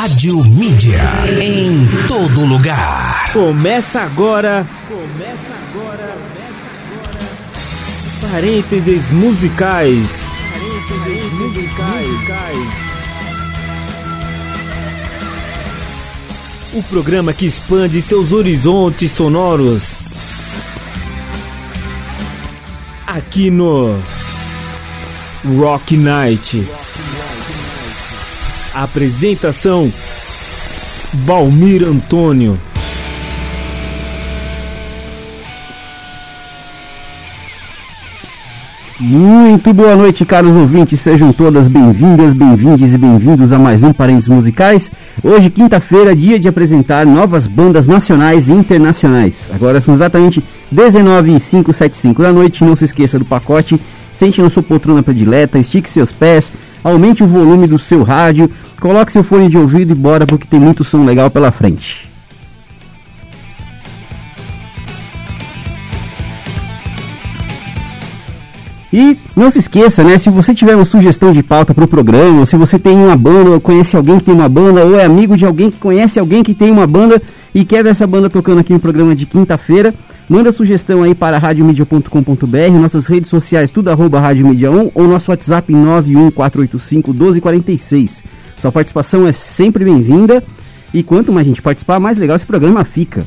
Rádio Mídia. Em todo lugar. Começa agora. Começa agora. Começa agora. Parênteses musicais. Parênteses musicais. O programa que expande seus horizontes sonoros. Aqui no Rock Night. Apresentação Balmir Antônio. Muito boa noite, caros ouvintes. Sejam todas bem-vindas, bem-vindes e bem-vindos a mais um Parentes Musicais. Hoje, quinta-feira, dia de apresentar novas bandas nacionais e internacionais. Agora são exatamente 19 e 575 da noite. Não se esqueça do pacote. Sente na sua poltrona predileta, estique seus pés, aumente o volume do seu rádio, coloque seu fone de ouvido e bora porque tem muito som legal pela frente. E não se esqueça, né? Se você tiver uma sugestão de pauta para o programa, ou se você tem uma banda, ou conhece alguém que tem uma banda, ou é amigo de alguém que conhece alguém que tem uma banda e quer ver essa banda tocando aqui no programa de quinta-feira, manda sugestão aí para radiomedia.com.br, nossas redes sociais, tudo arroba Rádio 1 ou nosso WhatsApp 91485 1246. Sua participação é sempre bem-vinda e quanto mais gente participar, mais legal esse programa fica.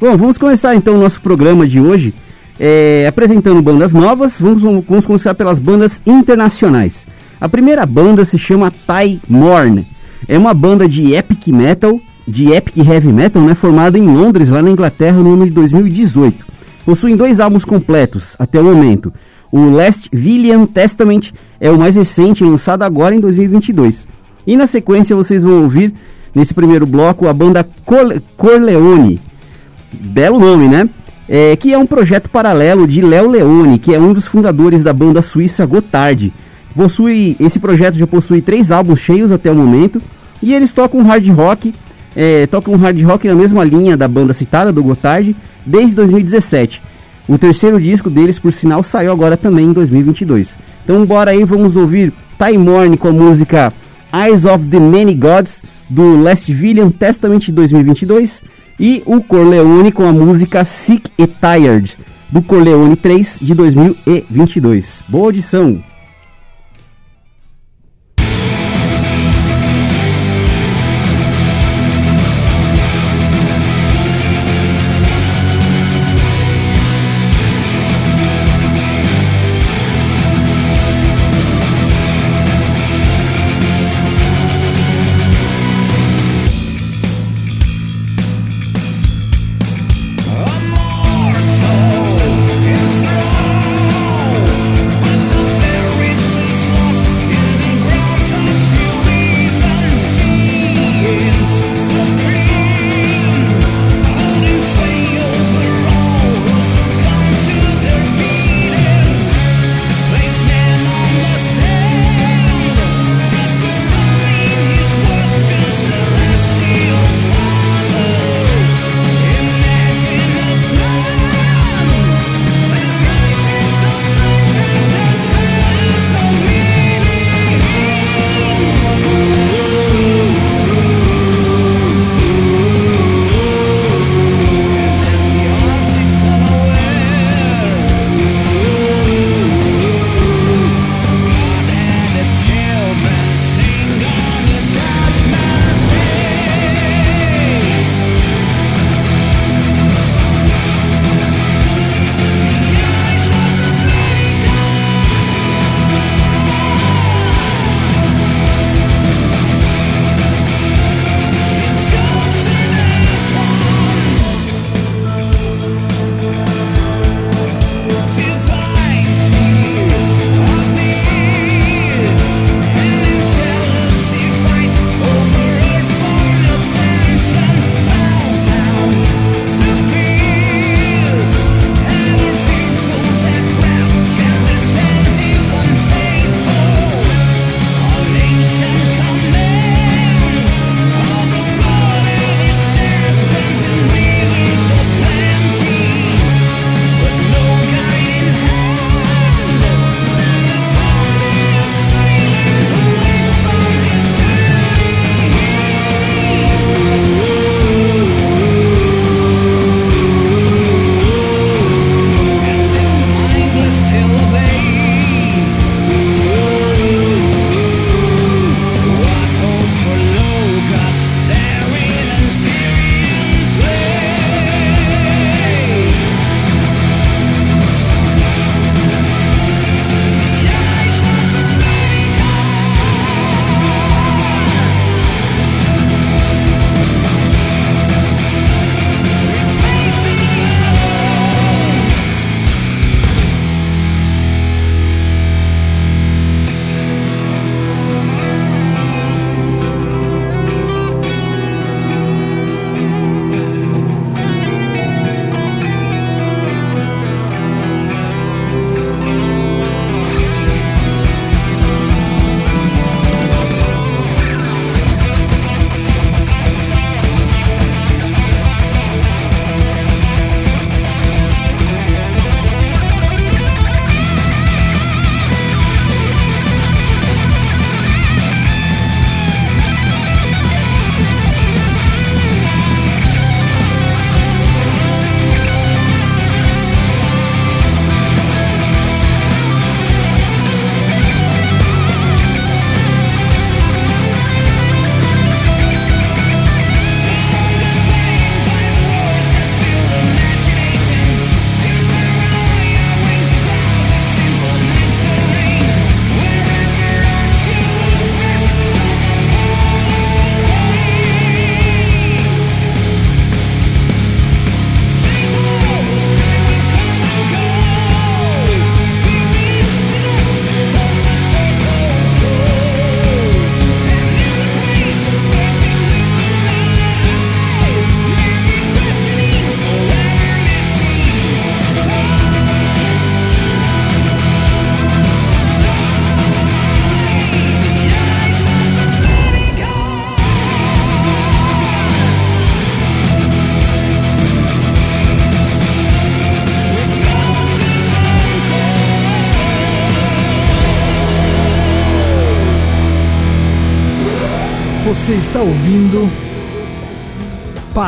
Bom, vamos começar então o nosso programa de hoje é, apresentando bandas novas. Vamos, vamos começar pelas bandas internacionais. A primeira banda se chama Ty Morn. É uma banda de epic metal, de epic heavy metal, né, formada em Londres, lá na Inglaterra, no ano de 2018. Possuem dois álbuns completos até o momento. O Last Villian Testament é o mais recente, lançado agora em 2022. E na sequência vocês vão ouvir, nesse primeiro bloco, a banda Corleone belo nome, né? É, que é um projeto paralelo de Léo Leone, que é um dos fundadores da banda suíça Gotthard. Possui, esse projeto já possui três álbuns cheios até o momento, e eles tocam hard rock, é, tocam hard rock na mesma linha da banda citada, do Gotthard, desde 2017. O terceiro disco deles, por sinal, saiu agora também em 2022. Então bora aí, vamos ouvir Time Morning com a música Eyes of the Many Gods, do Last Villian Testament de 2022, e o Corleone com a música Sick e Tired, do Corleone 3 de 2022. Boa audição!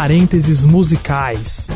Parênteses Musicais.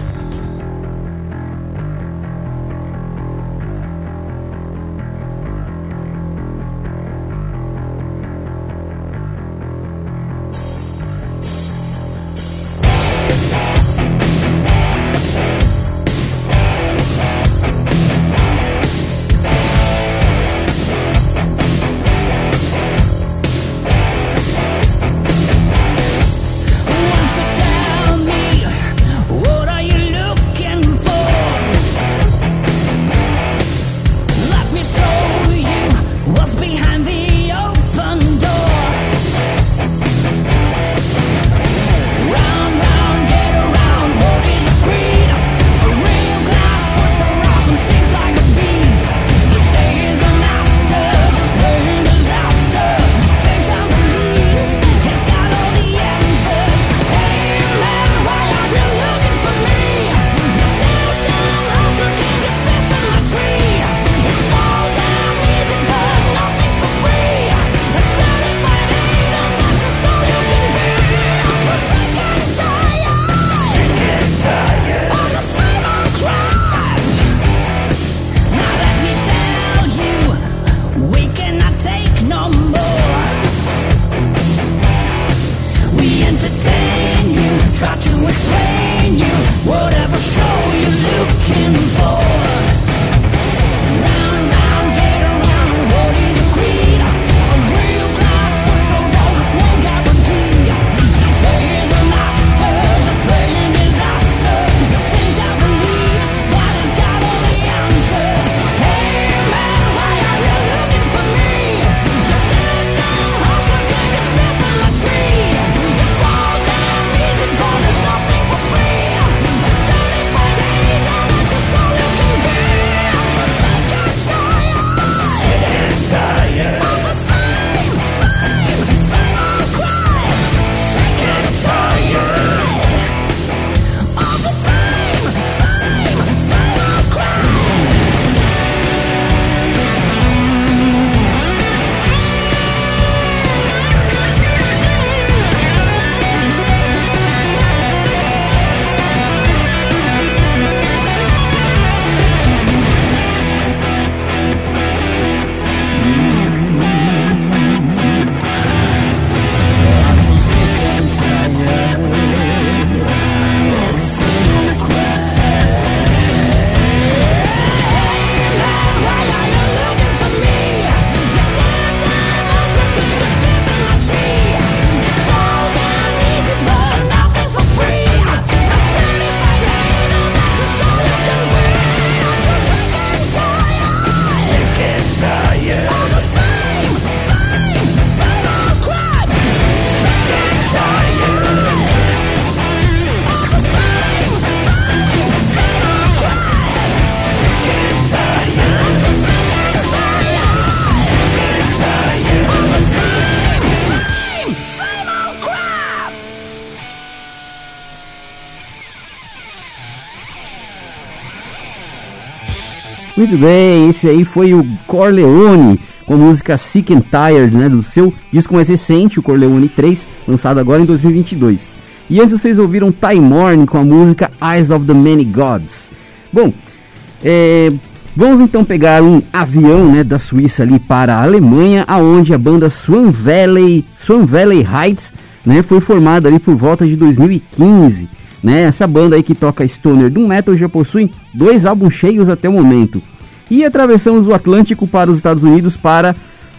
Muito bem, esse aí foi o Corleone com a música Sick and Tired, né, do seu disco mais recente, o Corleone 3, lançado agora em 2022. E antes vocês ouviram Time Morning com a música Eyes of the Many Gods. Bom, é, vamos então pegar um avião né, da Suíça ali para a Alemanha, aonde a banda Swan Valley, Swan Valley Heights né, foi formada ali por volta de 2015. Né? Essa banda aí que toca stoner do metal já possui dois álbuns cheios até o momento e atravessamos o Atlântico para os Estados Unidos para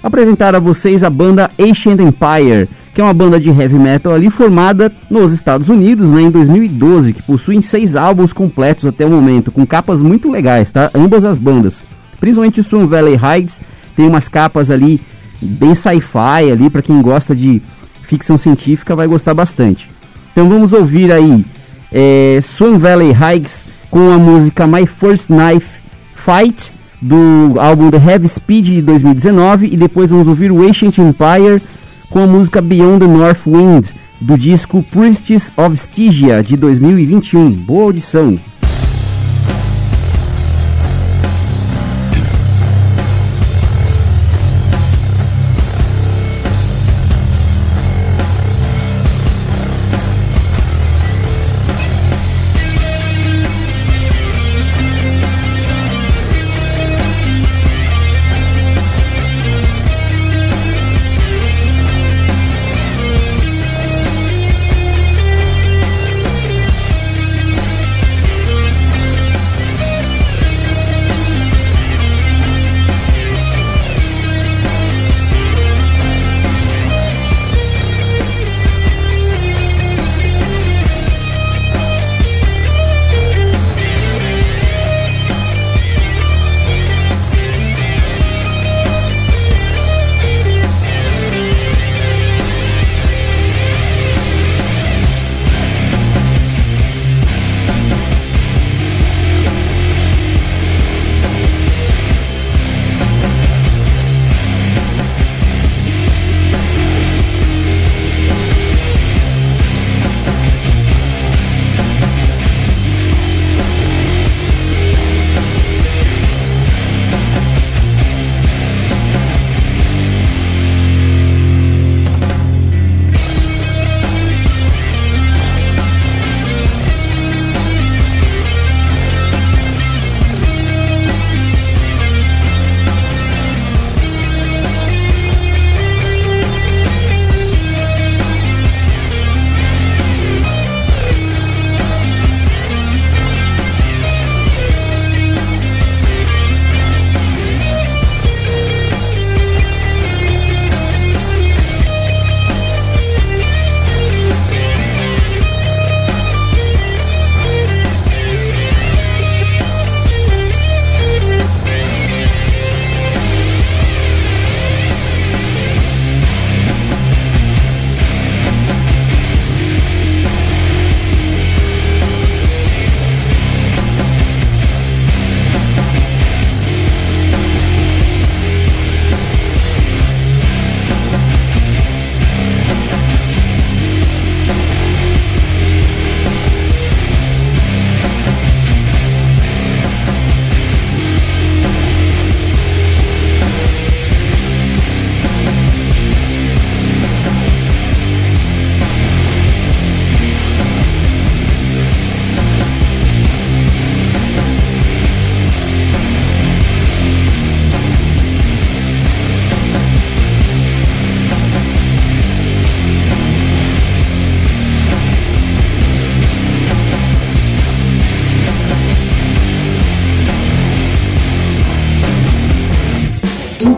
apresentar a vocês a banda Ancient Empire, que é uma banda de heavy metal ali formada nos Estados Unidos né, em 2012, que possui seis álbuns completos até o momento, com capas muito legais, tá? Ambas as bandas, principalmente Sun Valley Heights, tem umas capas ali bem sci-fi ali para quem gosta de ficção científica vai gostar bastante. Então vamos ouvir aí é, Sun Valley Heights com a música My First Knife Fight do álbum The Heavy Speed de 2019 e depois vamos ouvir o Ancient Empire com a música Beyond the North Wind do disco Priests of Stygia de 2021. Boa audição!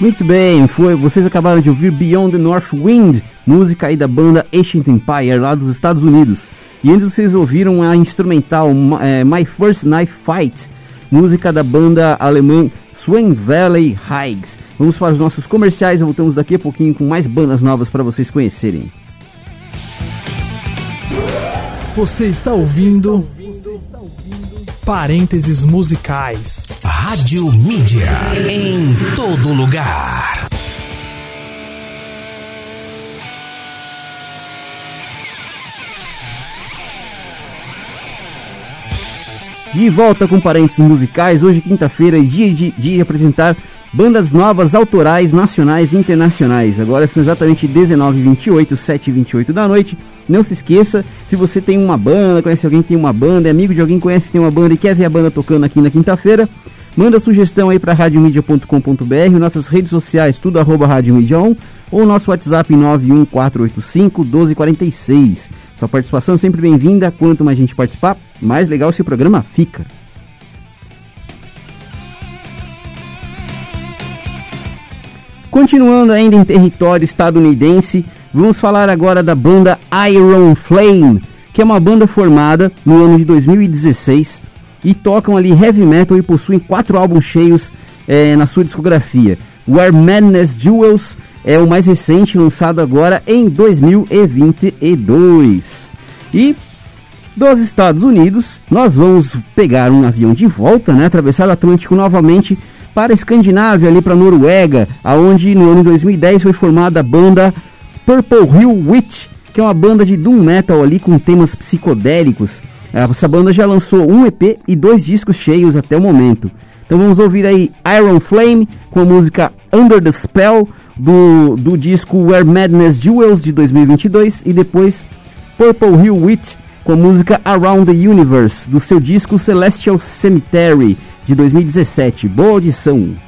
Muito bem, foi, vocês acabaram de ouvir Beyond the North Wind, música aí da banda Ancient Empire lá dos Estados Unidos. E antes vocês ouviram a instrumental é, My First Knife Fight, música da banda alemã Swan Valley Hikes. Vamos para os nossos comerciais e voltamos daqui a pouquinho com mais bandas novas para vocês conhecerem. Você está ouvindo Parênteses Musicais. Rádio Mídia. Em todo lugar. De volta com parênteses musicais, hoje quinta-feira é dia de, de apresentar bandas novas, autorais, nacionais e internacionais. Agora são exatamente 19 28 7 28 da noite. Não se esqueça, se você tem uma banda, conhece alguém que tem uma banda, é amigo de alguém conhece que tem uma banda e quer ver a banda tocando aqui na quinta-feira, manda sugestão aí para radiomedia.com.br, nossas redes sociais, tudo arroba radiomedia 1, ou nosso WhatsApp 91485 1246. Sua participação é sempre bem-vinda, quanto mais gente participar, mais legal esse programa fica. Continuando ainda em território estadunidense, vamos falar agora da banda Iron Flame, que é uma banda formada no ano de 2016 e tocam ali heavy metal e possuem quatro álbuns cheios é, na sua discografia. Where Madness Jewels é o mais recente, lançado agora em 2022. E dos Estados Unidos, nós vamos pegar um avião de volta, né, atravessar o Atlântico novamente para a Escandinávia, ali para a Noruega, aonde no ano 2010 foi formada a banda Purple Hill Witch, que é uma banda de doom metal ali com temas psicodélicos. Essa banda já lançou um EP e dois discos cheios até o momento. Então vamos ouvir aí Iron Flame com a música Under the Spell do, do disco Where Madness Jewels de 2022 e depois Purple Hill Witch com a música Around the Universe do seu disco Celestial Cemetery de 2017. Boa audição!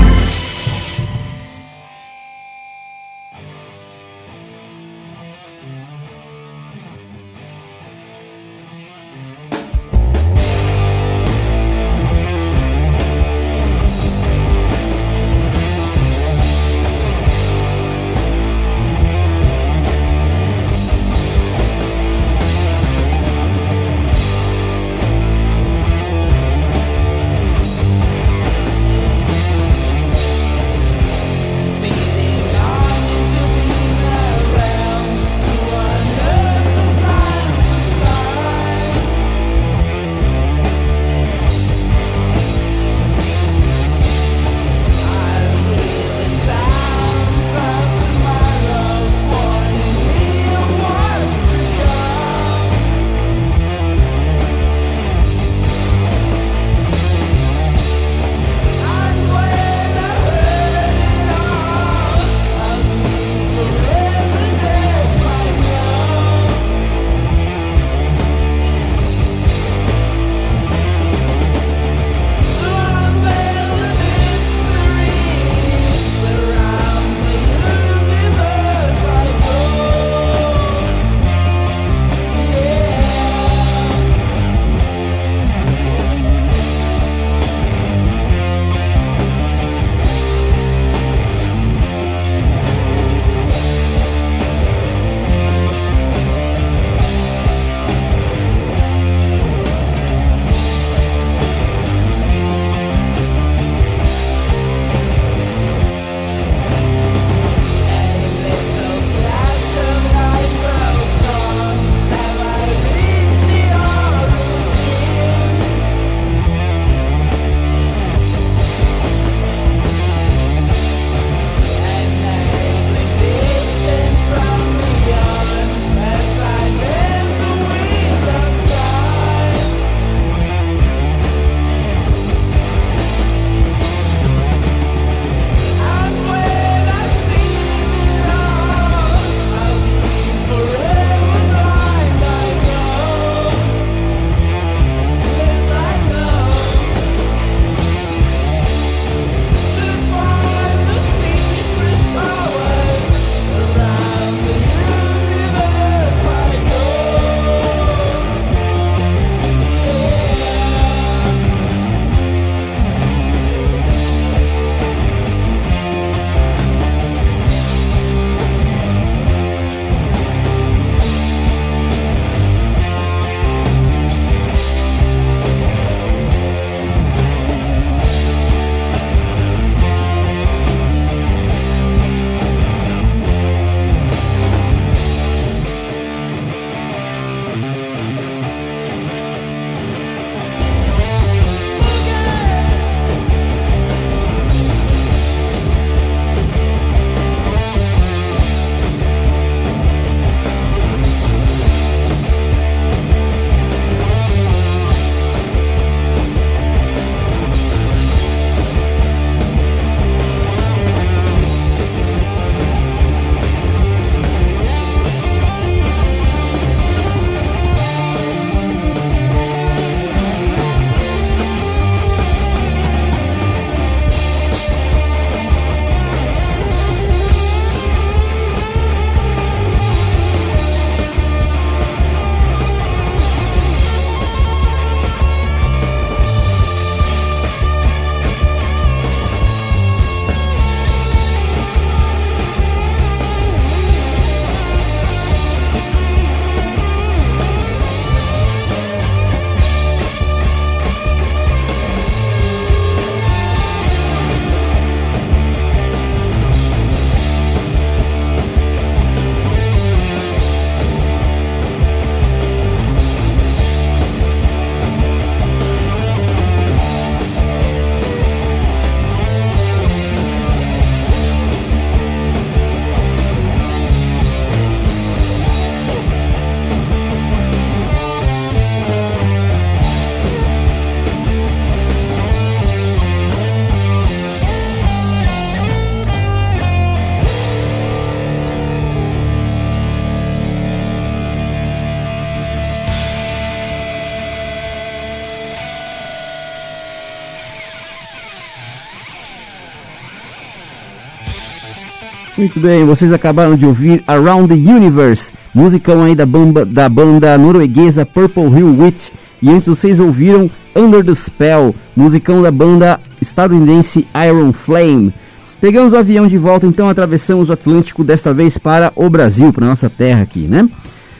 Muito bem, vocês acabaram de ouvir Around the Universe, musicão aí da banda, da banda norueguesa Purple Hill Witch. E antes vocês ouviram Under the Spell, musicão da banda estadunidense Iron Flame. Pegamos o avião de volta, então atravessamos o Atlântico, desta vez para o Brasil, para nossa terra aqui, né?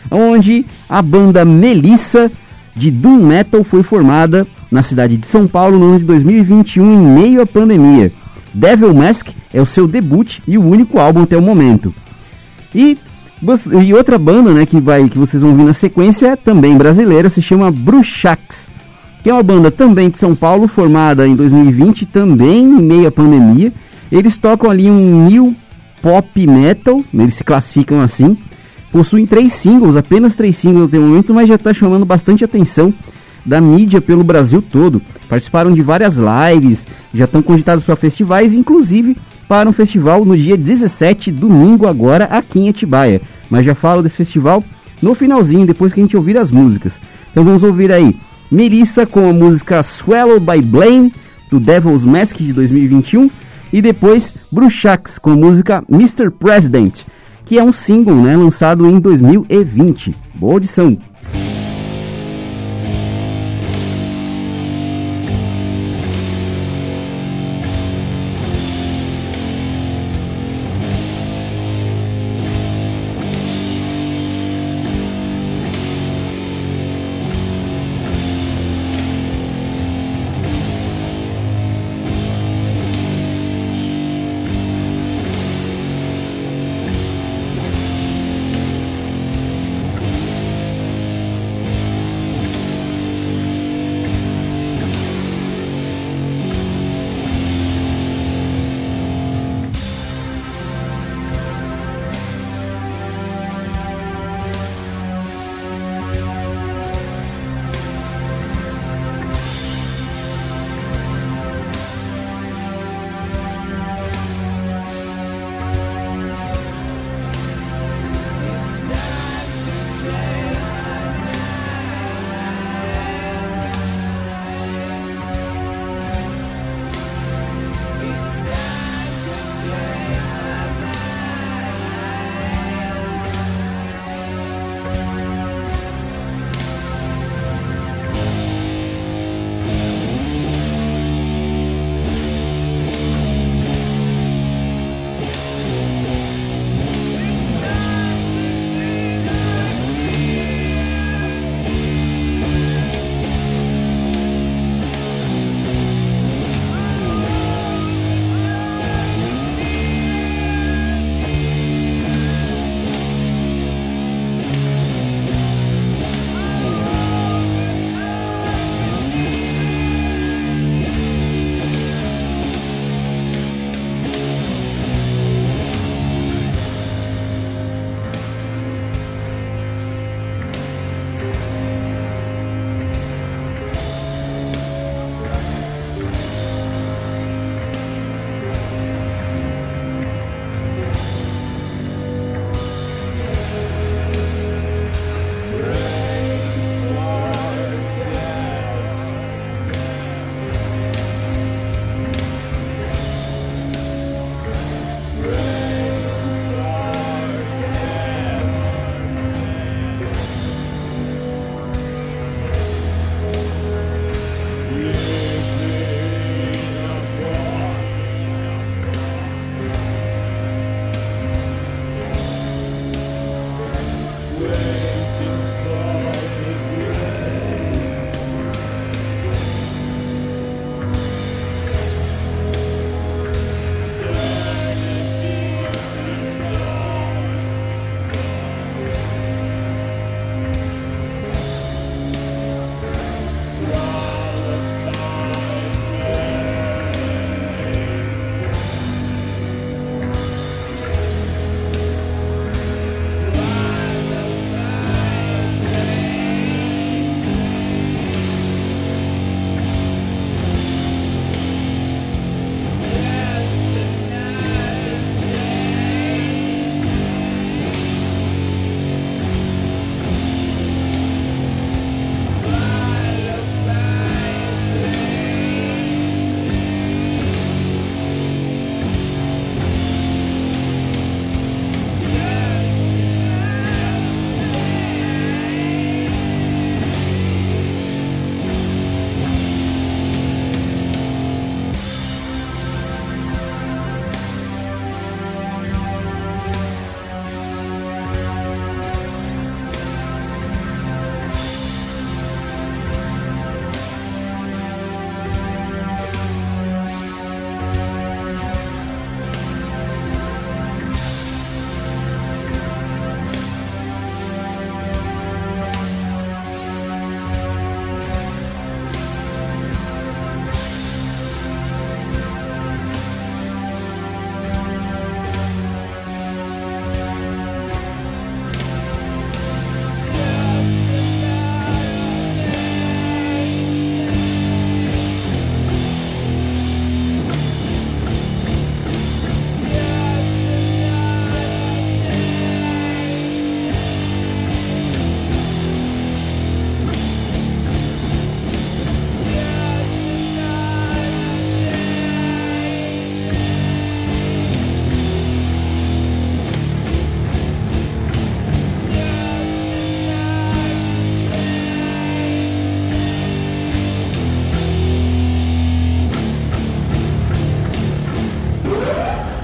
Onde a banda Melissa de Doom Metal foi formada na cidade de São Paulo no ano de 2021, em meio à pandemia. Devil Mask é o seu debut e o único álbum até o momento. E, e outra banda né, que, vai, que vocês vão ouvir na sequência é também brasileira, se chama Bruxax, que é uma banda também de São Paulo, formada em 2020, também em meio à pandemia. Eles tocam ali um new pop metal, eles se classificam assim. Possuem três singles, apenas três singles até o momento, mas já está chamando bastante atenção da mídia pelo Brasil todo. Participaram de várias lives, já estão cogitados para festivais, inclusive para um festival no dia 17, domingo agora, aqui em Atibaia. Mas já falo desse festival no finalzinho, depois que a gente ouvir as músicas. Então vamos ouvir aí Melissa com a música Swallowed by Blame, do Devil's Mask de 2021, e depois Bruxax com a música Mr. President, que é um single né, lançado em 2020. Boa audição!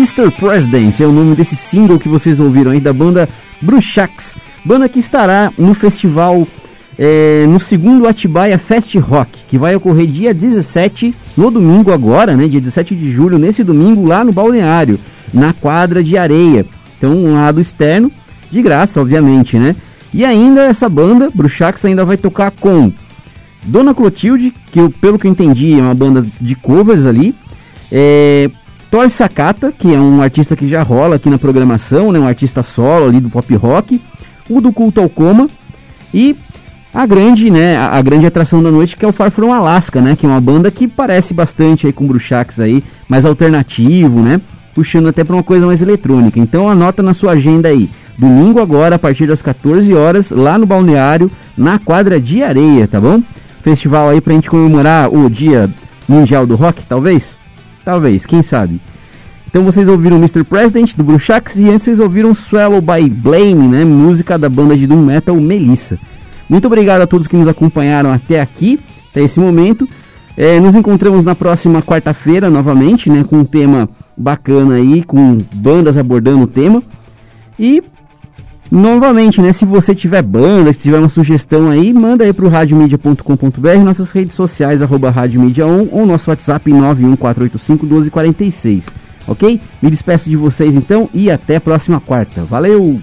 Mr. President é o nome desse single que vocês ouviram aí da banda Bruxax, banda que estará no festival é, no segundo Atibaia Fest Rock, que vai ocorrer dia 17, no domingo agora, né, dia 17 de julho, nesse domingo lá no Balneário, na quadra de areia. Então, um lado externo, de graça, obviamente, né? E ainda essa banda, Bruxax, ainda vai tocar com Dona Clotilde, que eu, pelo que eu entendi é uma banda de covers ali, é, Thor Sakata, que é um artista que já rola aqui na programação, né, um artista solo ali do pop rock, o do Culto ao Coma e a grande, né, a, grande atração da noite que é o Far From Alaska, né, que é uma banda que parece bastante aí com Bruxax aí, mais alternativo, né, puxando até para uma coisa mais eletrônica. Então anota na sua agenda aí, domingo agora a partir das 14 horas lá no balneário, na quadra de areia, tá bom? Festival aí pra gente comemorar o Dia Mundial do Rock, talvez. Talvez, quem sabe. Então vocês ouviram Mr. President do Bruxax e antes vocês ouviram Swallow by Blame, né? Música da banda de Doom Metal Melissa. Muito obrigado a todos que nos acompanharam até aqui, até esse momento. É, nos encontramos na próxima quarta-feira novamente, né? Com um tema bacana aí, com bandas abordando o tema. E Novamente, né? Se você tiver banda, se tiver uma sugestão aí, manda aí pro radiomedia.com.br, nossas redes sociais, arroba radiomedia1 ou nosso WhatsApp 91485 1246. Ok? Me despeço de vocês então e até a próxima quarta. Valeu!